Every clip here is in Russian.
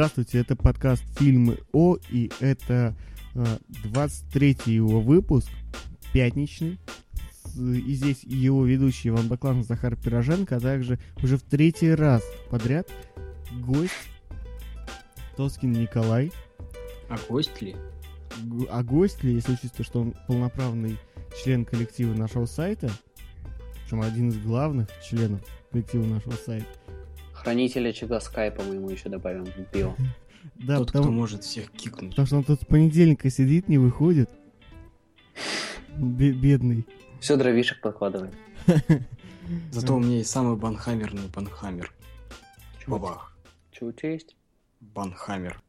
Здравствуйте, это подкаст «Фильмы О», и это э, 23-й его выпуск, пятничный. И здесь его ведущий Иван Бакланов, Захар Пироженко, а также уже в третий раз подряд гость Тоскин Николай. А гость ли? А гость ли, если учесть то, что он полноправный член коллектива нашего сайта, причем один из главных членов коллектива нашего сайта. Хранителя очага скайпа мы ему еще добавим в био. Да, Тот, потому, кто может всех кикнуть. потому что он тут с понедельника сидит, не выходит. Бе- бедный. Все дровишек подкладываем. Зато у меня есть самый банхаммерный банхаммер. Бабах. чё у тебя есть? Банхаммер.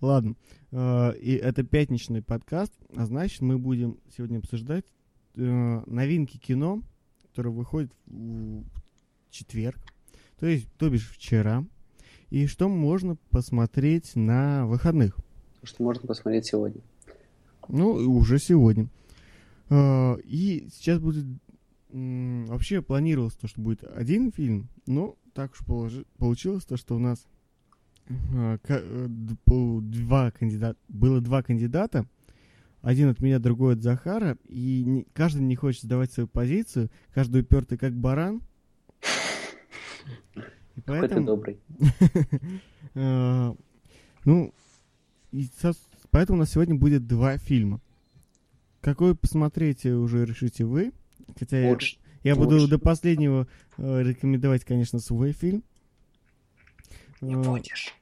Ладно. э, И это пятничный подкаст, а значит, мы будем сегодня обсуждать э, новинки кино, которые выходят в четверг, то есть, то бишь вчера, и что можно посмотреть на выходных. Что можно посмотреть сегодня. Ну, уже сегодня. Э, И сейчас будет... Вообще планировалось то, что будет один фильм, но так уж получилось то, что у нас ка- э, два кандидата... Было два кандидата. Один от меня, другой от Захара. И каждый не хочет сдавать свою позицию. Каждый упертый как баран. И Какой ты добрый. Э, Ну, поэтому у нас сегодня будет два фильма. Какой посмотреть э, уже решите вы. Хотя я, буду до последнего э, рекомендовать, конечно, свой фильм. Не будешь.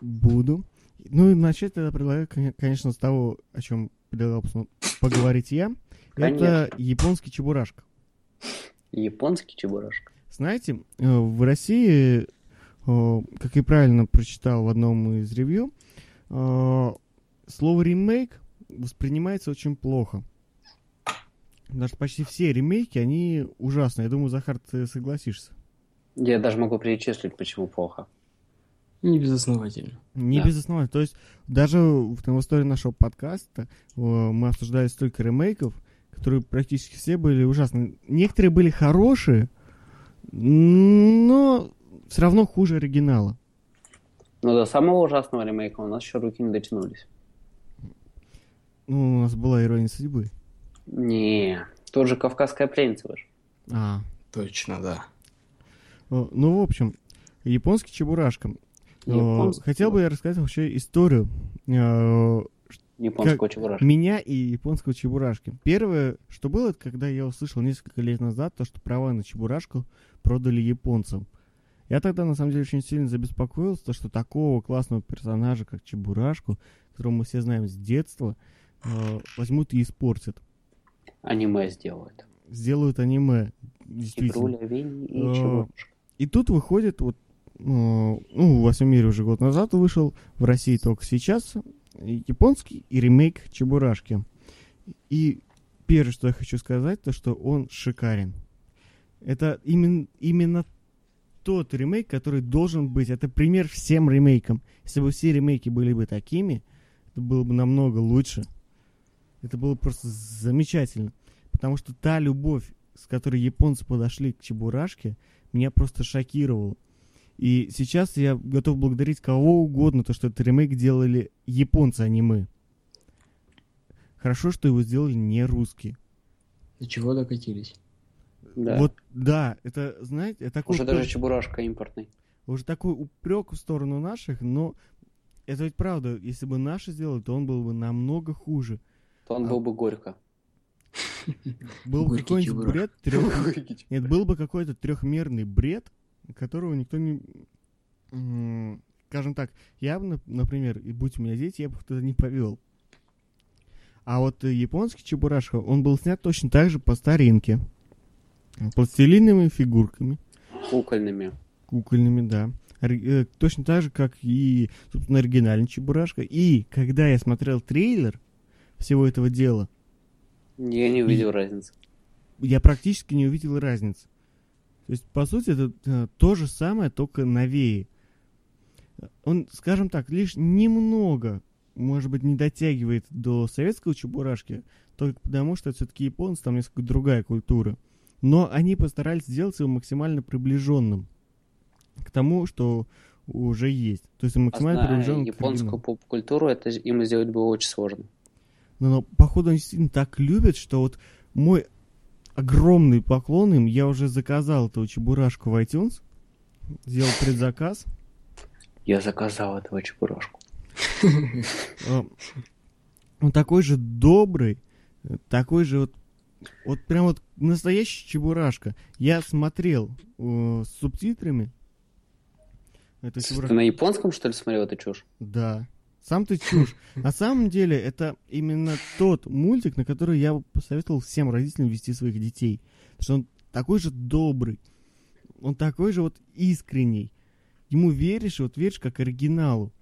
Буду. Ну и начать тогда предлагаю, кон- конечно, с того, о чем предлагал поговорить я. Это Конечно. японский чебурашка. Японский чебурашка. Знаете, э, в России, э, как и правильно прочитал в одном из ревью, э, слово ремейк воспринимается очень плохо. Потому что почти все ремейки, они ужасные. Я думаю, Захар, ты согласишься. Я даже могу перечислить, почему плохо. Не безосновательно. Не Да. без оснований. То есть даже в, в истории нашего подкаста мы обсуждали столько ремейков, которые практически все были ужасные. Некоторые были хорошие, но все равно хуже оригинала. Но до самого ужасного ремейка у нас еще руки не дотянулись. Ну, у нас была ирония судьбы. Не, тот же Кавказская пленница же. А, Точно, да. ну, в общем, японский чебурашка. Японский Хотел бы я рассказать вообще историю э, Японского чебурашка. меня и японского чебурашки. Первое, что было, это когда я услышал несколько лет назад то, что права на чебурашку продали японцам. Я тогда, на самом деле, очень сильно забеспокоился, то, что такого классного персонажа, как Чебурашку, которого мы все знаем с детства, э, возьмут и испортят. Аниме сделают. Сделают аниме. Действительно. Игруля, и Э, чебурашка. И тут выходит вот, э, ну, во всем мире уже год назад вышел, в России только сейчас, японский и ремейк Чебурашки. И первое, что я хочу сказать, то, что он шикарен. Это именно, именно тот ремейк, который должен быть. Это пример всем ремейкам. Если бы все ремейки были бы такими, это было бы намного лучше. Это было просто замечательно. Потому что та любовь, с которой японцы подошли к Чебурашке, меня просто шокировало. И сейчас я готов благодарить кого угодно, то, что этот ремейк делали японцы, а не мы. Хорошо, что его сделали не русские. До чего докатились? Да. Вот, да, это, знаете, это такой, Уже упрек- даже чебурашка импортный. уже такой упрек в сторону наших, но это ведь правда, если бы наши сделали, то он был бы намного хуже. То он А. был бы горько. Был бы какой-нибудь бред трех... Нет, был бы какой-то трехмерный бред, которого никто не... Скажем так, я бы, нап- например, и будь у меня дети, я бы туда не повел. А вот э, японский Чебурашка, он был снят точно так же по старинке. Пластилиновыми фигурками, Кукольными. кукольными, да. Ори- э, Точно так же, как и, собственно, оригинальный Чебурашка. И когда я смотрел трейлер всего этого дела, Я не увидел разницы. я практически не увидел разницы. То есть, по сути, это э, то же самое, только новее. Он, скажем так, лишь немного, может быть, не дотягивает до советского чебурашки, только потому, что все-таки японцы, там несколько другая культура. Но они постарались сделать его максимально приближенным к тому, что уже есть. То есть максимально А зная приближен к японскую поп-культуру, это им сделать было очень сложно. Но, но, походу, они действительно так любят, что вот мой огромный поклон им, я уже заказал эту чебурашку в iTunes, сделал предзаказ. Я заказал этого чебурашку. А, Он такой же добрый, э, такой же вот, вот прям вот настоящий чебурашка. Я смотрел э, с субтитрами. Это Ты чебурашка. на японском, что ли, смотрел эту чушь? Да. Сам ты чушь. На самом деле, это именно тот мультик, на который я посоветовал всем родителям вести своих детей. Потому что он такой же добрый. Он такой же вот искренний. Ему веришь, вот веришь как оригиналу.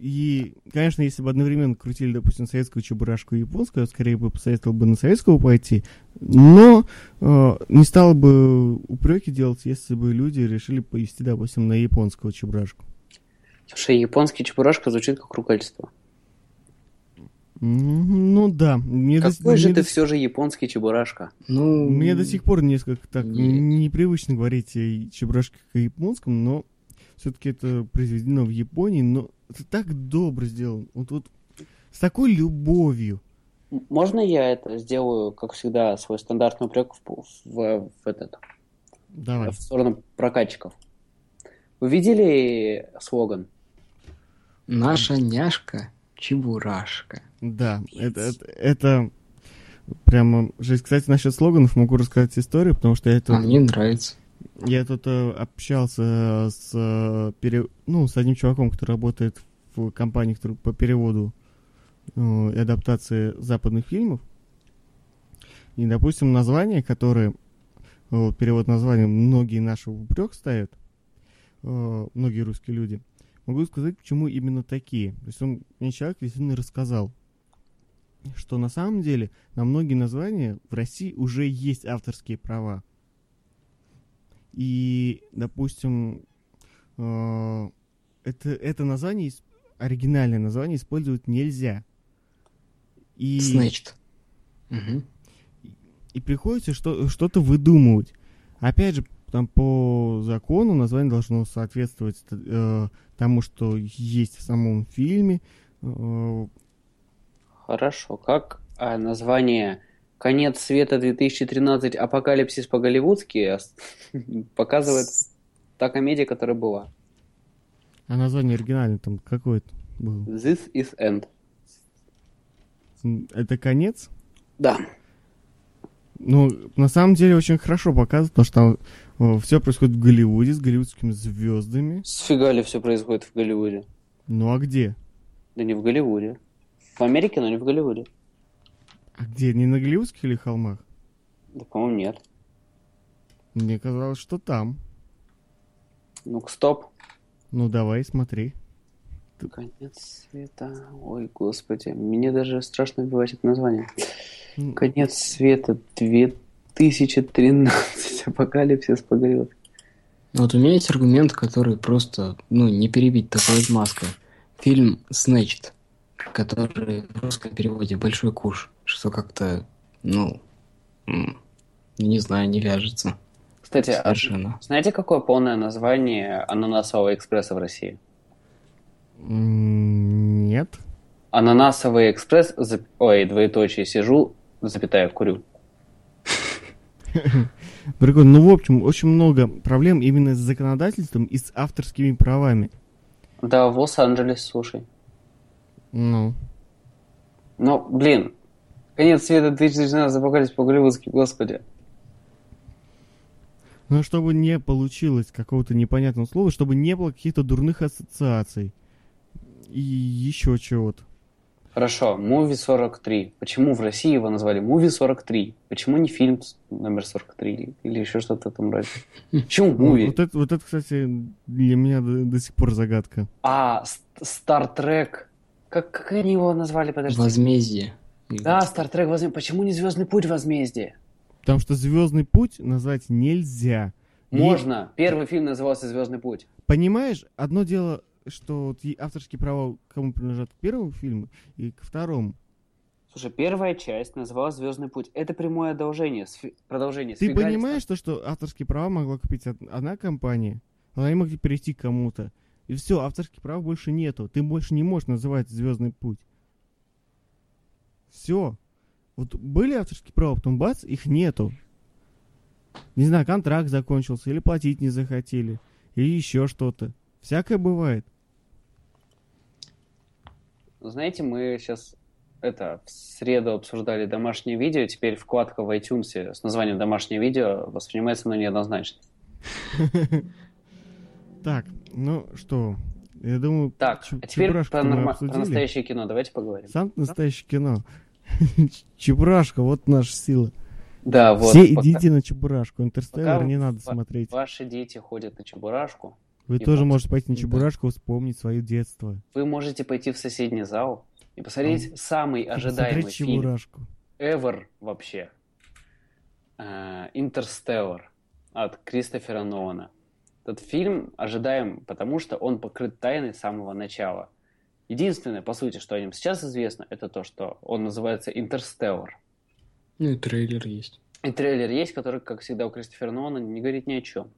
И, конечно, если бы одновременно крутили, допустим, советскую чебурашку и японскую, я скорее бы посоветовал бы на советскую пойти. Но э, не стал бы упреки делать, если бы люди решили повести, допустим, на японскую чебурашку. Слушай, японский чебурашка звучит как ругательство. Ну да. Мне до, Какой же мне ты до- все же японский чебурашка? Ну, мне до сих пор несколько так Нет. непривычно говорить о чебурашке как о японском, но все-таки это произведено в Японии, но это так добро сделано. Вот, вот с такой любовью. Можно я это сделаю, как всегда, свой стандартный упрек в, в- в этот, Давай. в сторону прокатчиков? Вы видели слоган? наша няшка Чебурашка. Да, это, это, это прямо жесть. Кстати, насчет слоганов могу рассказать историю, потому что я это... А мне нравится. Я тут э, общался с, э, пере- ну, с одним чуваком, который работает в компании который по переводу э, и адаптации западных фильмов. И, допустим, название, которое, э, перевод названия, многие наши в упрек ставят, многие русские люди, могу сказать, почему именно такие. То есть он мне человек действительно рассказал, что на самом деле на многие названия в России уже есть авторские права. И, допустим, э, это, это название, оригинальное название использовать нельзя. И, Snatched. Мгм. и приходится что, что-то выдумывать. Опять же, там по закону название должно соответствовать э, тому, что есть в самом фильме. Э, Хорошо. Как а, название «Конец света 2013. Апокалипсис по-голливудски» ос- показывает та комедия, которая была? а название оригинальное там какое-то было? This is end. Это конец? Да. Ну, на самом деле очень хорошо показывает, потому что там все происходит в Голливуде с голливудскими звездами. Сфига ли все происходит в Голливуде? Ну а где? Да не в Голливуде. В Америке, но не в Голливуде. А где? Не на голливудских или холмах? Да, по-моему, нет. Мне казалось, что там. Ну-ка, стоп. Ну давай, смотри. Конец света. Ой, господи. Мне даже страшно вбивать это название. М, Конец света 2013. Апокалипсис по Голливуду. Вот у меня есть аргумент, который просто, ну, не перебить такой отмазкой. Фильм Snatched, который в русском переводе «Большой куш», что как-то, ну, м, не знаю, не вяжется Кстати, а совершенно. знаете, какое полное название ананасового экспресса в России? Нет. Ананасовый экспресс, зап- ой, двоеточие, сижу, запятая, курю. Прикольно. Ну, в общем, очень много проблем именно с законодательством и с авторскими правами. Да, в Лос-Анджелес, слушай. Ну. Ну, блин, конец света 2013 апокалипсис по-голливудски, господи. Но чтобы не получилось какого-то непонятного слова, чтобы не было каких-то дурных ассоциаций. И еще чего-то. Хорошо, Movie 43. Почему в России его назвали Movie 43? Почему не фильм номер 43 или еще что-то там роде? Почему Ну, Movie? Вот это, вот это, кстати, для меня до, до сих пор загадка. А, Ст- Star Trek. Как, как они его назвали, подожди? Возмездие. Да, Star Trek возмездие. Почему не Звездный путь возмездие? Потому что Звездный путь назвать нельзя. И- Можно. Первый фильм назывался Звездный путь. Понимаешь, одно дело, что вот и авторские права кому принадлежат к первому фильму и к второму. Слушай, первая часть называлась Звездный путь. Это прямое одолжение, сфи- продолжение. Ты понимаешь то, что авторские права могла купить од- одна компания, Они могли перейти к кому-то. И все, авторских прав больше нету. Ты больше не можешь называть Звездный путь. Все. Вот были авторские права, потом бац, их нету. Не знаю, контракт закончился, или платить не захотели, или еще что-то. Всякое бывает. Знаете, мы сейчас это в среду обсуждали домашнее видео, теперь вкладка в iTunes с названием «Домашнее видео» воспринимается, но неоднозначно. Так, ну что, я думаю... Так, а теперь про, норма... про настоящее кино давайте поговорим. Сам настоящее кино. Чебурашка, вот наша сила. Да, вот. Все идите на Чебурашку. Интерстеллар не надо смотреть. Ваши дети ходят на Чебурашку. Вы тоже можете пойти на Чебурашку и вспомнить свое детство. Вы можете пойти в соседний зал и посмотреть самый ожидаемый фильм ever вообще. Интерстеллар от Кристофера Нолана. Этот фильм ожидаем, потому что он покрыт тайной с самого начала. Единственное, по сути, что о нем сейчас известно, это то, что он называется Интерстеллар. Ну и трейлер есть. И трейлер есть, который, как всегда, у Кристофера Нолана не говорит ни о чем.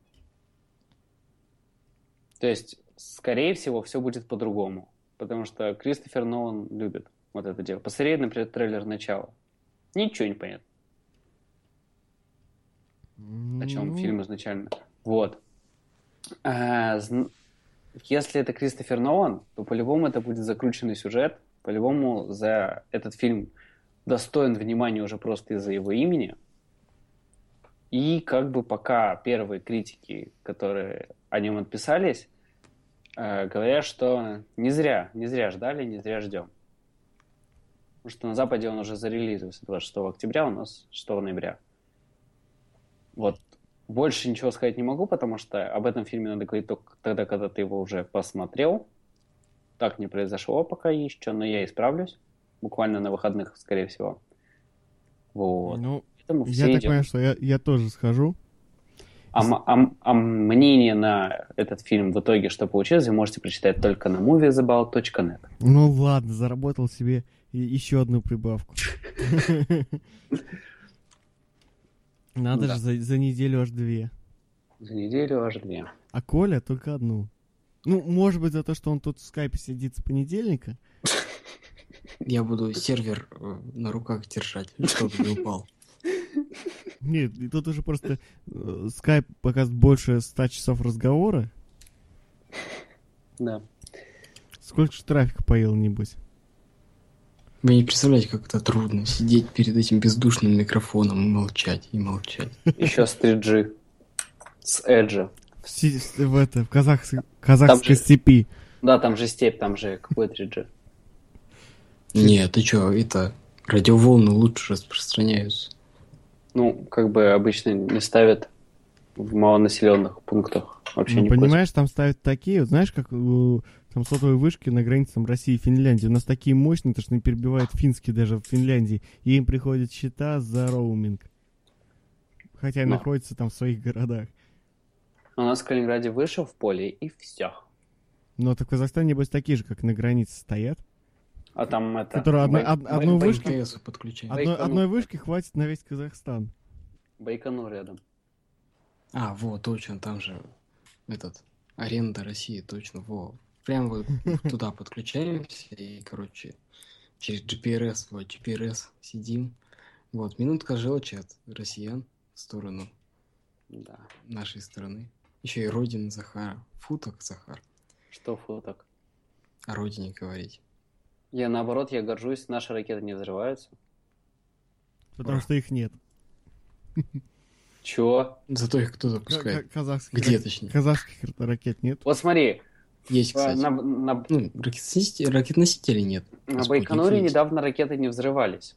То есть, скорее всего, все будет по-другому. Потому что Кристофер Нолан любит вот это дело. Посмотреть, например, трейлер начала. Ничего не понятно. О чем ну... фильм изначально. Вот. А, если это Кристофер Нолан, то по-любому это будет закрученный сюжет. По-любому за этот фильм достоин внимания уже просто из-за его имени. И как бы пока первые критики, которые о нем отписались, э, говорят, что не зря, не зря ждали, не зря ждем. Потому что на Западе он уже зарелизился 26 октября, у нас 6 ноября. Вот больше ничего сказать не могу, потому что об этом фильме надо говорить только тогда, когда ты его уже посмотрел. Так не произошло пока еще, но я исправлюсь. Буквально на выходных, скорее всего. Вот. Ну, Поэтому я так идем. понимаю, что я, я тоже схожу. А, а, а мнение на этот фильм в итоге, что получилось, вы можете прочитать только на moviesabout.net. Ну ладно, заработал себе еще одну прибавку. Надо да. же, за, за неделю аж две. За неделю аж две. А Коля только одну. Ну, может быть, за то, что он тут в скайпе сидит с понедельника. Я буду сервер э, на руках держать, чтобы не упал. Нет, тут уже просто э, скайп показывает больше 100 часов разговора. Да. Сколько же трафика поел, небось? Вы не представляете, как это трудно сидеть перед этим бездушным микрофоном и молчать, и молчать. Еще с 3G. С Edge. В, в, это, в казах, казахской же, степи. Да, там же степь, там же какой 3G. Нет, ты что, это радиоволны лучше распространяются. Ну, как бы обычно не ставят в малонаселенных пунктах. Вообще ну, не понимаешь, просят. там ставят такие, вот знаешь, как там сотовые вышки на границе там, России и Финляндии. У нас такие мощные, что они перебивают финские даже в Финляндии. И им приходят счета за роуминг. Хотя и Но. находятся там в своих городах. У нас в Калининграде вышел в поле, и все. Но так в Казахстане, небось, такие же, как на границе стоят. А там это... Которые одной, од, одной, вышки, одной, одной вышки хватит на весь Казахстан. Байконур рядом. А, вот, точно, там же этот, аренда России, точно, во. Прям вот туда подключаемся и, короче, через GPRS, вот GPRS сидим. Вот, минутка желчи от россиян в сторону да. нашей страны. Еще и родина Захара. Футок Захар. Что футок? О родине говорить. Я наоборот, я горжусь, наши ракеты не взрываются. Потому что их нет. Чего? Зато их кто запускает? Казахских Где, точнее? Казахских ракет нет. Вот смотри, есть, кстати. На, на... Ну, ракетоносителей, ракетоносителей нет. На Байконуре недавно ракеты не взрывались.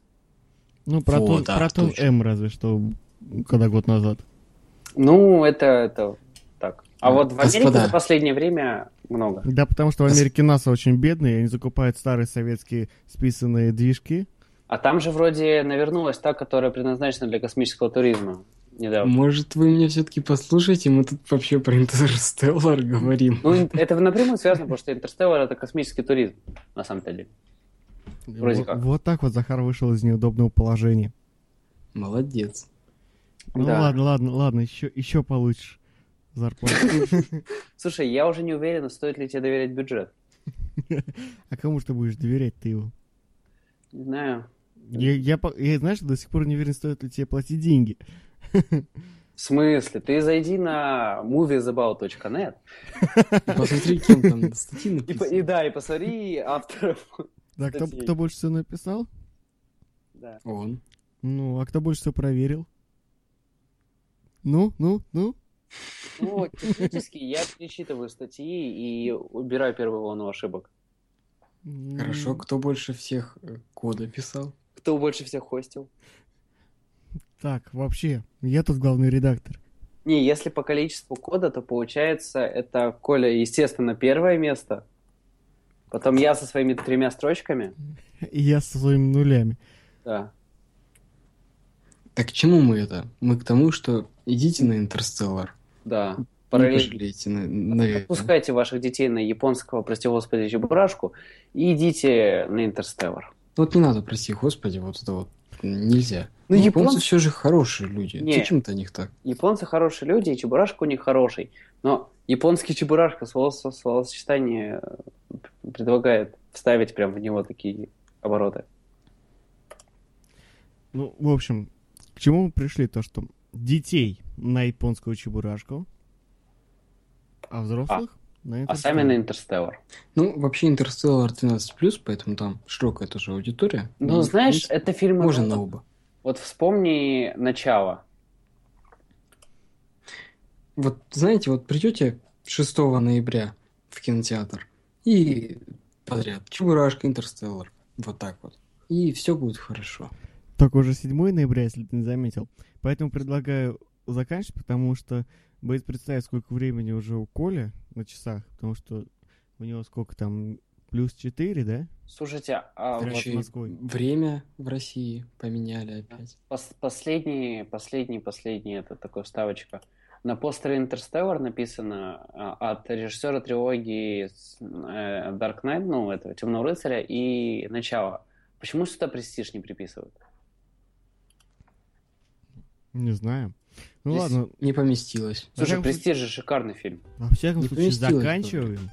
Ну, Протон, вот, да, Протон М разве что, когда год назад. Ну, это, это так. А вот в Америке Господа. за последнее время много. Да, потому что в Америке НАСА очень бедные, они закупают старые советские списанные движки. А там же вроде навернулась та, которая предназначена для космического туризма недавно. Может, вы меня все-таки послушаете? Мы тут вообще про Интерстеллар говорим. Ну, это напрямую связано, потому что Интерстеллар — это космический туризм, на самом-то деле. Вроде вот, как. Вот так вот Захар вышел из неудобного положения. Молодец. Ну да. ладно, ладно, ладно, еще, еще получишь. зарплату. Слушай, я уже не уверен, стоит ли тебе доверять бюджет. А кому ты будешь доверять ты его? Не знаю. Я, я, я, знаешь, до сих пор не уверен, стоит ли тебе платить деньги. В смысле? Ты зайди на moviesabout.net Посмотри, кем там статьи и, по- и написаны. да, и посмотри авторов. Да, кто, кто больше всего написал? Да. Он. Ну, а кто больше всего проверил? Ну, ну, ну. Ну, технически я перечитываю статьи и убираю первую волну ошибок. Хорошо, кто больше всех э, кода писал? Кто больше всех хостил? Так, вообще, я тут главный редактор. Не, если по количеству кода, то получается это Коля, естественно, первое место. Потом я со своими тремя строчками. И я со своими нулями. Да. Так к чему мы это? Мы к тому, что идите на Интерстеллар. Да. Не пожалеете, на- наверное. Отпускайте ваших детей на японского, прости господи, чебурашку и идите на Интерстеллар. Вот не надо, прости господи, вот это вот нельзя. Ну, японцы японцы- все же хорошие люди. Не. Зачем ты о них так? Японцы хорошие люди, и чебурашка у них хороший. Но японский чебурашка слово- словосочетание э, предлагает вставить прям в него такие обороты. Ну, в общем, к чему мы пришли? То, что детей на японскую чебурашку, а взрослых на А сами на Интерстеллар. Ну, вообще Интерстеллар 13+, поэтому там широкая тоже аудитория. Ну, И, знаешь, это фильмы... Можно на оба. Вот вспомни начало. Вот, знаете, вот придете 6 ноября в кинотеатр и подряд Чебурашка, Интерстеллар. Вот так вот. И все будет хорошо. Только уже 7 ноября, если ты не заметил. Поэтому предлагаю заканчивать, потому что будет представить, сколько времени уже у Коли на часах, потому что у него сколько там, плюс 4, да? Слушайте, а вот Москвой. время в России поменяли опять. пос- последний, последний, последний, это такая вставочка. На постере Интерстеллар написано а, от режиссера трилогии э, Dark Knight, ну, этого Темного рыцаря и Начало. Почему сюда престиж не приписывают? Не знаю. Ну Здесь ладно, Не поместилось. Слушай, престиж же шикарный фильм. во всяком Не случае, заканчиваем.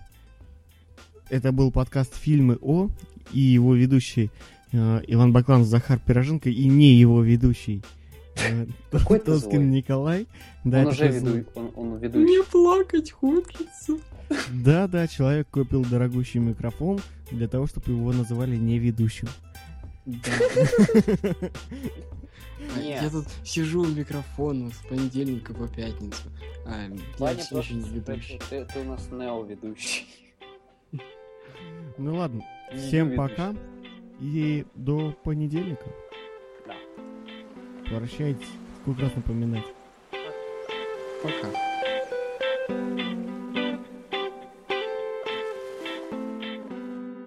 Это был подкаст «Фильмы О» и его ведущий э, Иван Бакланов, Захар Пироженко и не его ведущий э, Какой Тоскин. Николай. Да, он уже веду... он, он ведущий. плакать хочется. Да, да, человек купил дорогущий микрофон для того, чтобы его называли не ведущим. Нет. Я тут сижу у микрофона с понедельника по пятницу. А, я Ваня все просто еще не ведущий. ты, ты у нас Нео ведущий. Ну ладно, всем пока и до понедельника. Да. Прощайтесь. Сколько раз напоминать. Пока.